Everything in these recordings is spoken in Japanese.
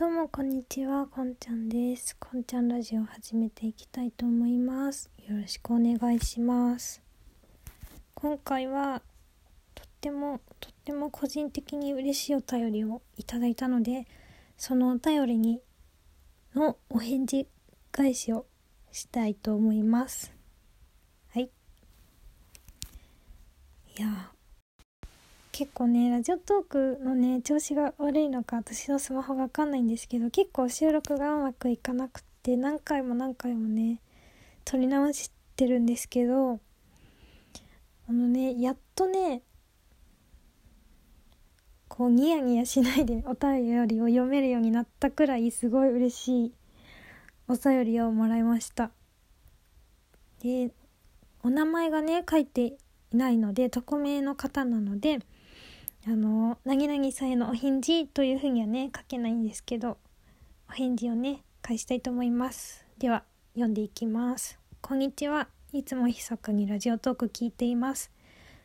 どうもこんにちは、こんちゃんです。こんちゃんラジオ始めていきたいと思います。よろしくお願いします。今回はとってもとっても個人的に嬉しいお便りをいただいたので、そのお便りにのお返事返しをしたいと思います。はい。いや結構ねラジオトークのね調子が悪いのか私のスマホが分かんないんですけど結構収録がうまくいかなくて何回も何回もね撮り直してるんですけどあのねやっとねこうニヤニヤしないでお便りを読めるようになったくらいすごい嬉しいお便りをもらいました。でお名前がね書いていないので匿名の方なのであの「なぎなぎさんへのお返事」というふうにはね書けないんですけどお返事をね返したいと思います。では読んでいきます。こんにちは。いつも密かにラジオトーク聞いています。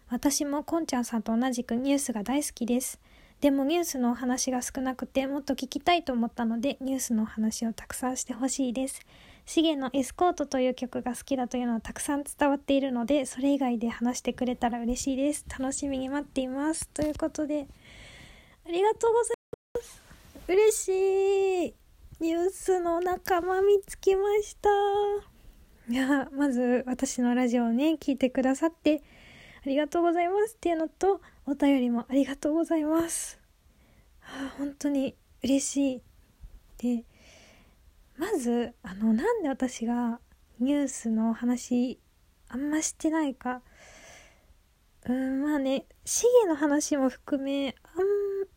私もこんちゃんさんと同じくニュースが大好きです。でもニュースのお話が少なくてもっと聞きたいと思ったのでニュースのお話をたくさんしてほしいです。シゲのエスコートという曲が好きだというのはたくさん伝わっているので、それ以外で話してくれたら嬉しいです。楽しみに待っています。ということで、ありがとうございます。嬉しい。ニュースの仲間見つけました。いや、まず私のラジオをね、聞いてくださってありがとうございますっていうのと、お便りもありがとうございます。はあ、本当に嬉しい。で、まずあのなんで私がニュースの話あんましてないか。うんまあねシゲの話も含めあん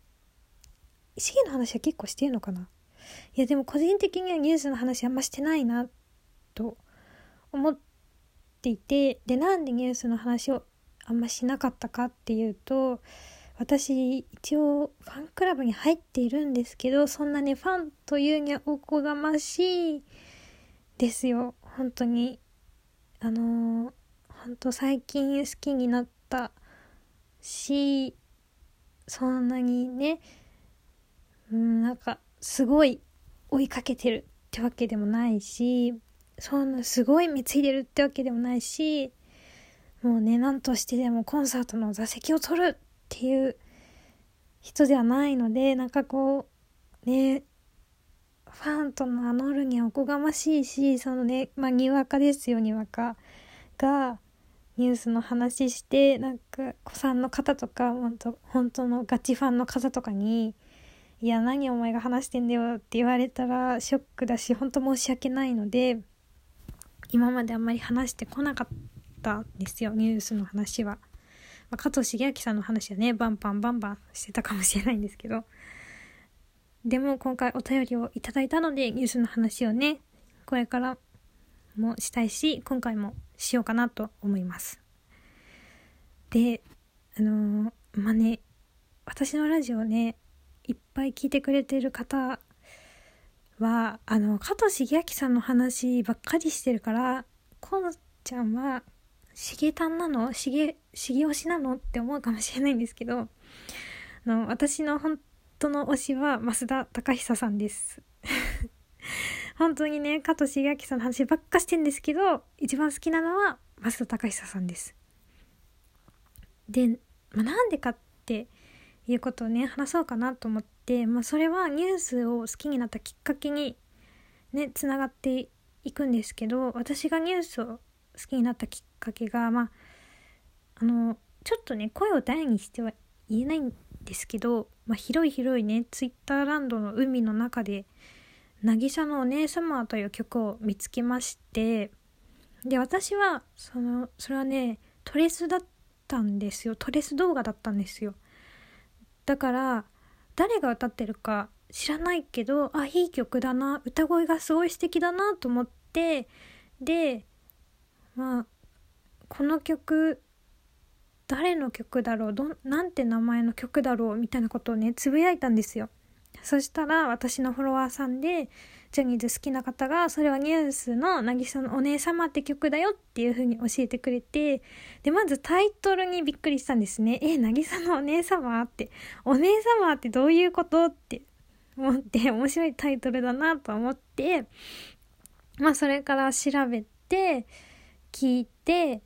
シゲの話は結構してるのかな。いやでも個人的にはニュースの話あんましてないなと思っていてでなんでニュースの話をあんましなかったかっていうと私一応ファンクラブに入っているんですけどそんなねファンというにはおこがましいですよ。本当に。あのー、本当最近好きになったしそんなにねうんなんかすごい追いかけてるってわけでもないしそんなすごい貢いでるってわけでもないしもうね何としてでもコンサートの座席を取るっていう人ではないのでなんかこうねファンと名乗るにはおこがましいしそのねまあにわかですよにわかがニュースの話してなんか子さんの方とか本当本当のガチファンの方とかに「いや何お前が話してんだよ」って言われたらショックだし本当申し訳ないので今まであんまり話してこなかったんですよニュースの話は。まあ、加藤茂明さんの話はねバンバンバンバンしてたかもしれないんですけど。でも今回お便りをいただいたのでニュースの話をねこれからもしたいし今回もしようかなと思います。であのー、まあね私のラジオねいっぱい聞いてくれてる方はあの加藤茂明さんの話ばっかりしてるからこんちゃんはしげたんなの？しげ、しげ推しなの？って思うかもしれないんですけど、あの、私の本当の推しは増田隆久さんです。本当にね、加藤茂明さんの話ばっかしてんですけど、一番好きなのは増田隆久さんです。で、まあ、なんでかっていうことをね、話そうかなと思って、まあ、それはニュースを好きになったきっかけにね、つながっていくんですけど、私がニュースを好きになったきっかけがまああのちょっとね声を大にしては言えないんですけど、まあ、広い広いねツイッターランドの海の中で「渚のお姉様」という曲を見つけましてで私はそのそれはねトレスだったんですよ。トレス動画だったんですよ。だから誰が歌ってるか知らないけどあいい曲だな歌声がすごい素敵だなと思ってでまあこの曲誰の曲だろう？どなんて名前の曲だろう？みたいなことをねつぶやいたんですよそしたら私のフォロワーさんでジャニーズ好きな方がそれはニュースの「渚のお姉様」って曲だよっていう風に教えてくれてでまずタイトルにびっくりしたんですね「え渚のお姉様?」って「お姉様ってどういうこと?」って思って面白いタイトルだなと思ってまあそれから調べて聞いて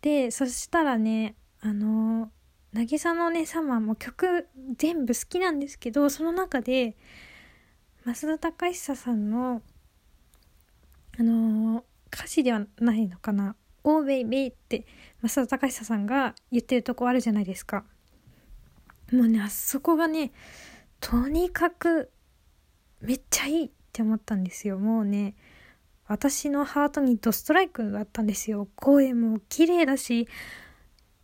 でそしたらねあの渚のお姉様も曲全部好きなんですけどその中で増田隆久さんのあの歌詞ではないのかな「オーベイベイ」って増田隆久さんが言ってるとこあるじゃないですか。もうねあそこがねとにかくめっちゃいいって思ったんですよ。もうね私のハートにドストライクだったんですよ。声も綺麗だし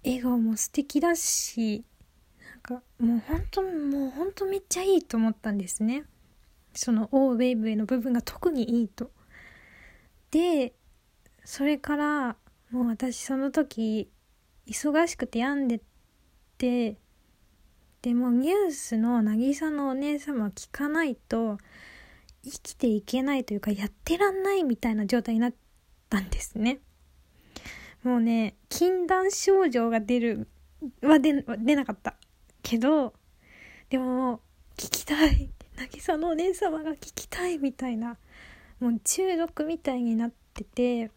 笑顔も素敵だしなんかもう本当もう本当めっちゃいいと思ったんですねその「オーベイブイ」の部分が特にいいとでそれからもう私その時忙しくて病んでてでもニュースの渚のお姉様は聞かないと生きていけないというかやってらんないみたいな状態になったんですね。もうね禁断症状が出るは出出なかった。けどでも聞きたい。渚のお姉様が聞きたいみたいな。もう中毒みたいになってて。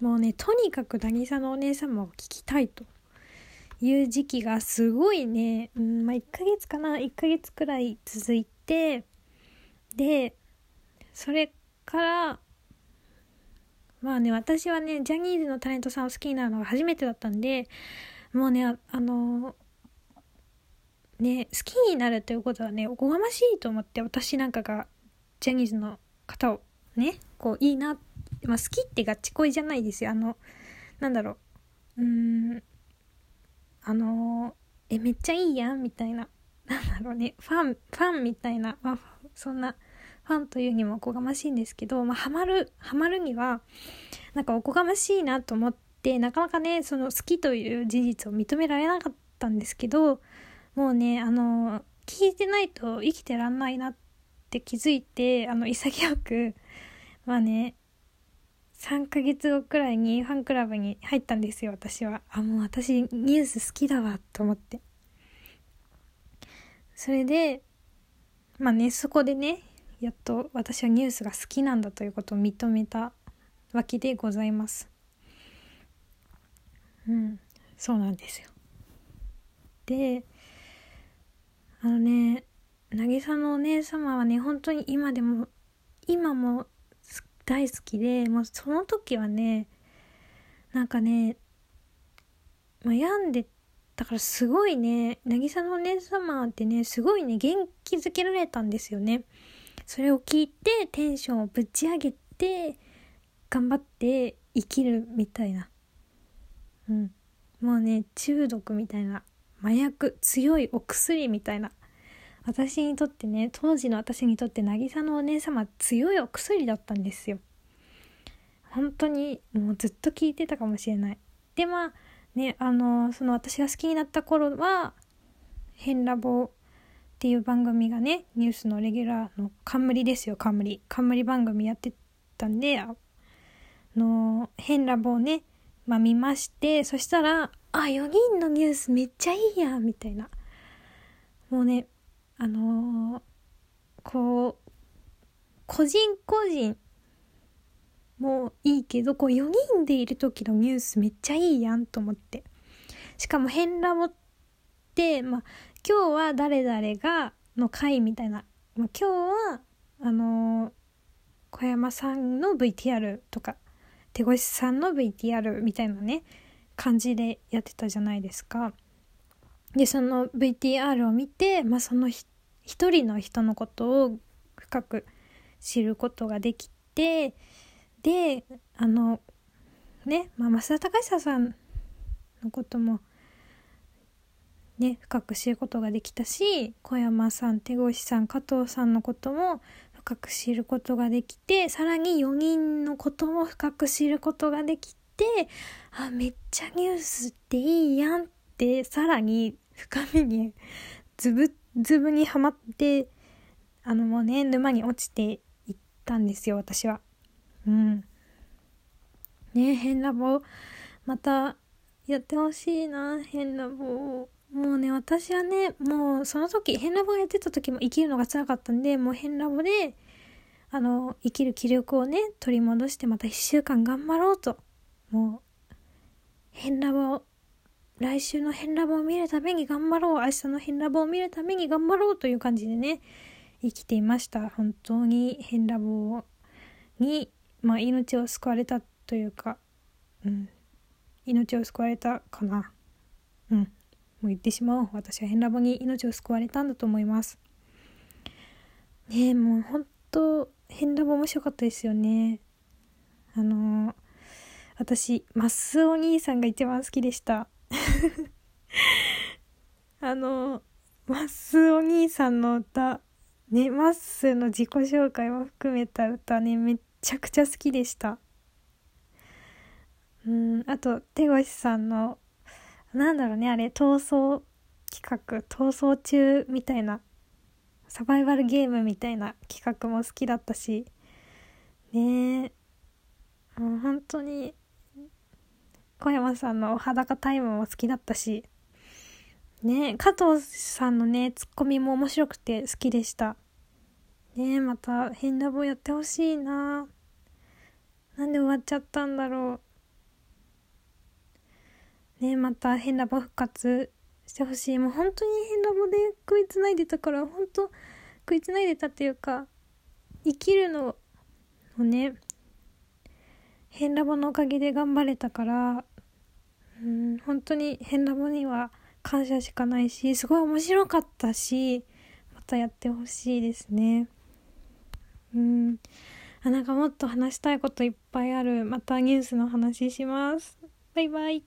もうねとにかく渚のお姉様を聞きたいと。いう時期がすごいね、うんまあ、1ヶ月かな。1ヶ月くらい続いて。でそれからまあね私はねジャニーズのタレントさんを好きになるのが初めてだったんでもうねあのね好きになるということはねおこがましいと思って私なんかがジャニーズの方をねこういいな、まあ、好きってガチ恋じゃないですよ。あのなんだろう。うーんあのえめっちゃいいやんみたいな。なんだろうね。ファンファンみたいな、まあ、そんなファンというにもおこがましいんですけど、まあ、ハマるハマるにはなんかおこがましいなと思ってなかなかねその好きという事実を認められなかったんですけどもうねあの聞いてないと生きてらんないなって気づいてあの潔くまあね3ヶ月後くらいにファンクラブに入ったんですよ私は。あもう私ニュース好きだわと思って。それでまあねそこでねやっと私はニュースが好きなんだということを認めたわけでございます。うん。そうなんですよ。であのね渚のお姉様はね本当に今でも今も大好きでもうその時はねなんかね、まあ、病んでだからすごいね渚のお姉様ってねすごいね元気づけられたんですよね。それを聞いてテンションをぶち上げて頑張って生きるみたいな。うん。もうね中毒みたいな。麻薬強いお薬みたいな。私にとってね当時の私にとって渚のお姉様強いお薬だったんですよ。本当にもうずっと聞いてたかもしれない。でまあねあのその私が好きになった頃は「変ラボ」っていう番組がねニュースのレギュラーの冠ですよ冠。冠番組やってたんであの変ラボをねまあ見ましてそしたら「あ4人のニュースめっちゃいいや」みたいな。もうねあのー、こう個人個人もいいけどこう4人でいる時のニュースめっちゃいいやんと思って。しかも変ラボって、まあ、今日は誰々がの回みたいな、まあ、今日はあのー、小山さんの VTR とか手越さんの VTR みたいなね感じでやってたじゃないですか。でその VTR を見て、まあ、その一人の人のことを深く知ることができてであのね、まあ、増田隆久さんのこともね深く知ることができたし小山さん手越さん加藤さんのことも深く知ることができてさらに4人のことも深く知ることができてあめっちゃニュースっていいやんってさらに深みにズブズブにはまってあのもうね沼に落ちていったんですよ私は。うんね変ラボまたやってほしいな変ラボもうね、私はね、もうその時、変ラボやってた時も生きるのが辛かったんで、もう変ラボで、あの、生きる気力をね、取り戻してまた一週間頑張ろうと。もう、変ラボ、来週の変ラボを見るために頑張ろう。明日の変ラボを見るために頑張ろうという感じでね、生きていました。本当に変ラボに、まあ、命を救われたというか、うん、命を救われたかな。うん。もう言ってしまおう。私は変ラボに命を救われたんだと思います。ねえもうほんと変ラボ面白かったですよね。あのー、私マスお兄さんが一番好きでした。あのー、マッスお兄さんの歌ねマッスの自己紹介も含めた歌ねめっちゃくちゃ好きでした。うんあと手越さんのなんだろうねあれ逃走企画逃走中みたいなサバイバルゲームみたいな企画も好きだったしねえもう本当に小山さんのお裸タイムも好きだったしね加藤さんのねツッコミも面白くて好きでした。ねえまた変ラボやってほしいな。なんで終わっちゃったんだろう。ねまた変ラボ復活してほしい。もう本当に変ラボで食いつないでたから本当食いつないでたっていうか生きるのをね変ラボのおかげで頑張れたからうん本当に変ラボには感謝しかないしすごい面白かったしまたやってほしいですね。うん。あなんかもっと話したいこといっぱいある。またニュースの話します。バイバイ。